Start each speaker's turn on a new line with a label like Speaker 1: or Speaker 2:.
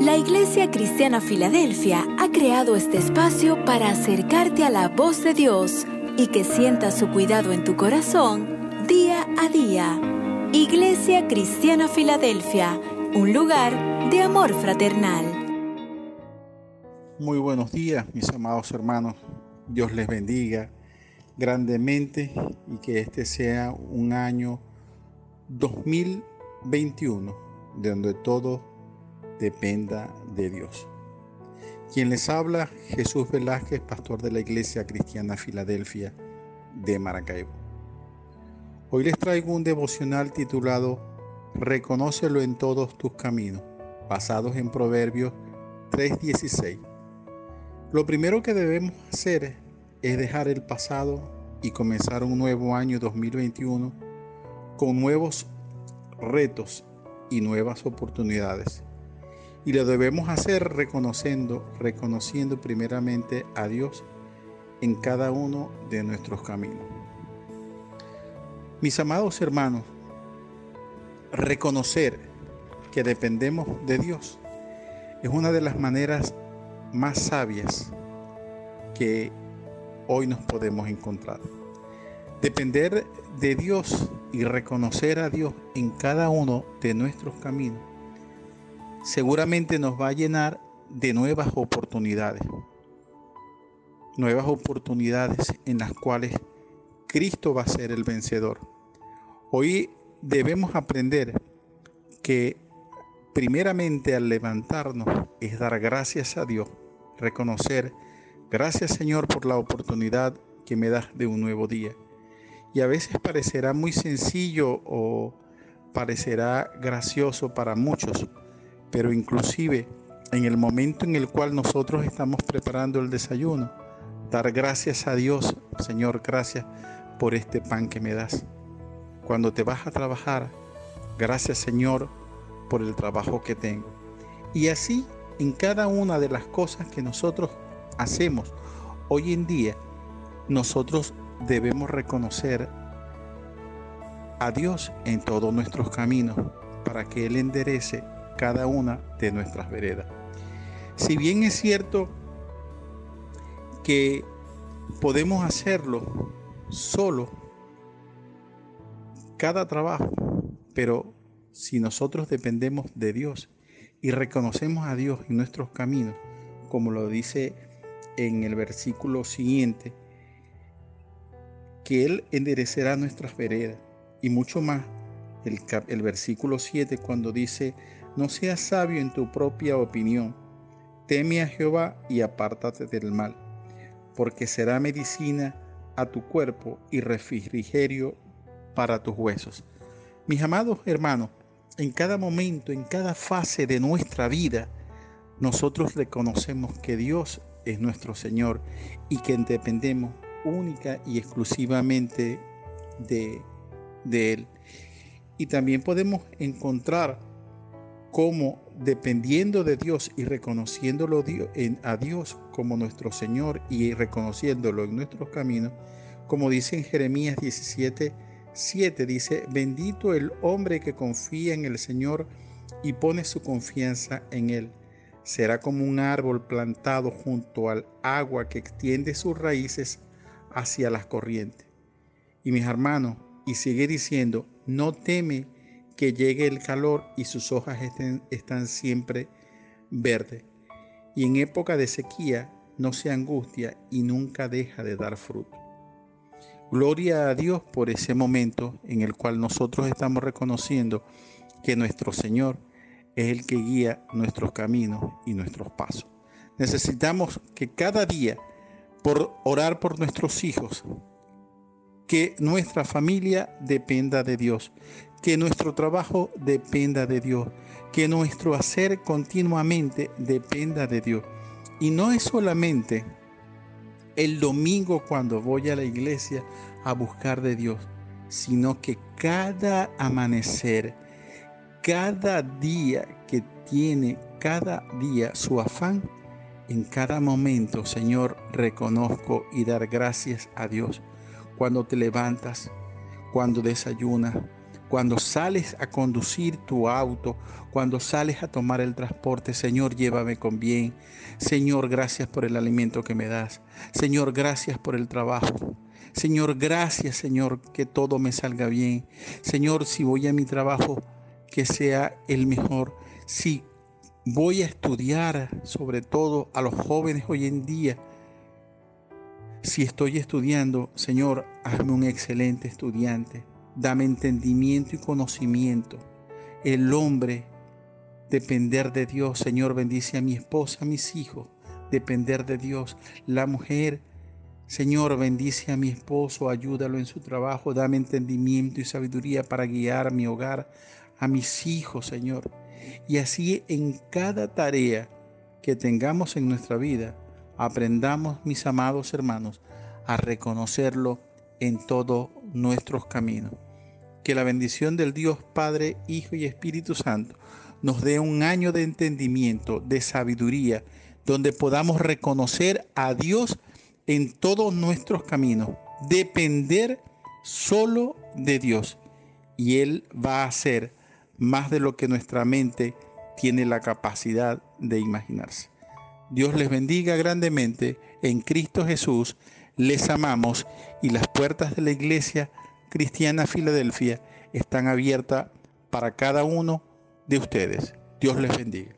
Speaker 1: La Iglesia Cristiana Filadelfia ha creado este espacio para acercarte a la voz de Dios y que sientas su cuidado en tu corazón día a día. Iglesia Cristiana Filadelfia, un lugar de amor fraternal.
Speaker 2: Muy buenos días, mis amados hermanos. Dios les bendiga grandemente y que este sea un año 2021 de donde todo dependa de Dios. Quien les habla, Jesús Velázquez, pastor de la Iglesia Cristiana Filadelfia de Maracaibo. Hoy les traigo un devocional titulado Reconócelo en todos tus caminos, basados en Proverbios 3:16. Lo primero que debemos hacer es dejar el pasado y comenzar un nuevo año 2021 con nuevos retos y nuevas oportunidades. Y lo debemos hacer reconociendo, reconociendo primeramente a Dios en cada uno de nuestros caminos. Mis amados hermanos, reconocer que dependemos de Dios es una de las maneras más sabias que hoy nos podemos encontrar. Depender de Dios y reconocer a Dios en cada uno de nuestros caminos seguramente nos va a llenar de nuevas oportunidades. Nuevas oportunidades en las cuales Cristo va a ser el vencedor. Hoy debemos aprender que primeramente al levantarnos es dar gracias a Dios, reconocer, gracias Señor por la oportunidad que me das de un nuevo día. Y a veces parecerá muy sencillo o parecerá gracioso para muchos, pero inclusive en el momento en el cual nosotros estamos preparando el desayuno, dar gracias a Dios, Señor, gracias por este pan que me das. Cuando te vas a trabajar, gracias Señor por el trabajo que tengo. Y así en cada una de las cosas que nosotros hacemos hoy en día, nosotros debemos reconocer a Dios en todos nuestros caminos para que Él enderece cada una de nuestras veredas. Si bien es cierto que podemos hacerlo solo, cada trabajo, pero si nosotros dependemos de Dios y reconocemos a Dios en nuestros caminos, como lo dice en el versículo siguiente, que Él enderecerá nuestras veredas y mucho más el, el versículo 7 cuando dice, no seas sabio en tu propia opinión. Teme a Jehová y apártate del mal, porque será medicina a tu cuerpo y refrigerio para tus huesos. Mis amados hermanos, en cada momento, en cada fase de nuestra vida, nosotros reconocemos que Dios es nuestro Señor y que dependemos única y exclusivamente de, de Él. Y también podemos encontrar como dependiendo de Dios y reconociéndolo a Dios como nuestro Señor y reconociéndolo en nuestros caminos, como dice en Jeremías 17, 7, dice, bendito el hombre que confía en el Señor y pone su confianza en Él. Será como un árbol plantado junto al agua que extiende sus raíces hacia las corrientes. Y mis hermanos, y sigue diciendo, no teme que llegue el calor y sus hojas estén, están siempre verdes. Y en época de sequía no se angustia y nunca deja de dar fruto. Gloria a Dios por ese momento en el cual nosotros estamos reconociendo que nuestro Señor es el que guía nuestros caminos y nuestros pasos. Necesitamos que cada día, por orar por nuestros hijos, que nuestra familia dependa de Dios, que nuestro trabajo dependa de Dios, que nuestro hacer continuamente dependa de Dios. Y no es solamente el domingo cuando voy a la iglesia a buscar de Dios, sino que cada amanecer, cada día que tiene cada día su afán, en cada momento, Señor, reconozco y dar gracias a Dios. Cuando te levantas, cuando desayunas, Cuando sales a conducir tu auto, cuando sales a tomar el transporte, Señor, llévame con bien. Señor, gracias por el alimento que me das. Señor, gracias por el trabajo. Señor, gracias, Señor, que todo me salga bien. Señor, si voy a mi trabajo, que sea el mejor. Si voy a estudiar, sobre todo a los jóvenes hoy en día, si estoy estudiando, Señor, hazme un excelente estudiante dame entendimiento y conocimiento. El hombre, depender de Dios. Señor, bendice a mi esposa, a mis hijos, depender de Dios. La mujer, Señor, bendice a mi esposo, ayúdalo en su trabajo, dame entendimiento y sabiduría para guiar mi hogar, a mis hijos, Señor. Y así en cada tarea que tengamos en nuestra vida, aprendamos, mis amados hermanos, a reconocerlo en todos nuestros caminos que la bendición del Dios Padre, Hijo y Espíritu Santo nos dé un año de entendimiento, de sabiduría, donde podamos reconocer a Dios en todos nuestros caminos, depender solo de Dios. Y Él va a hacer más de lo que nuestra mente tiene la capacidad de imaginarse. Dios les bendiga grandemente en Cristo Jesús. Les amamos y las puertas de la iglesia Cristiana Filadelfia están abiertas para cada uno de ustedes. Dios les bendiga.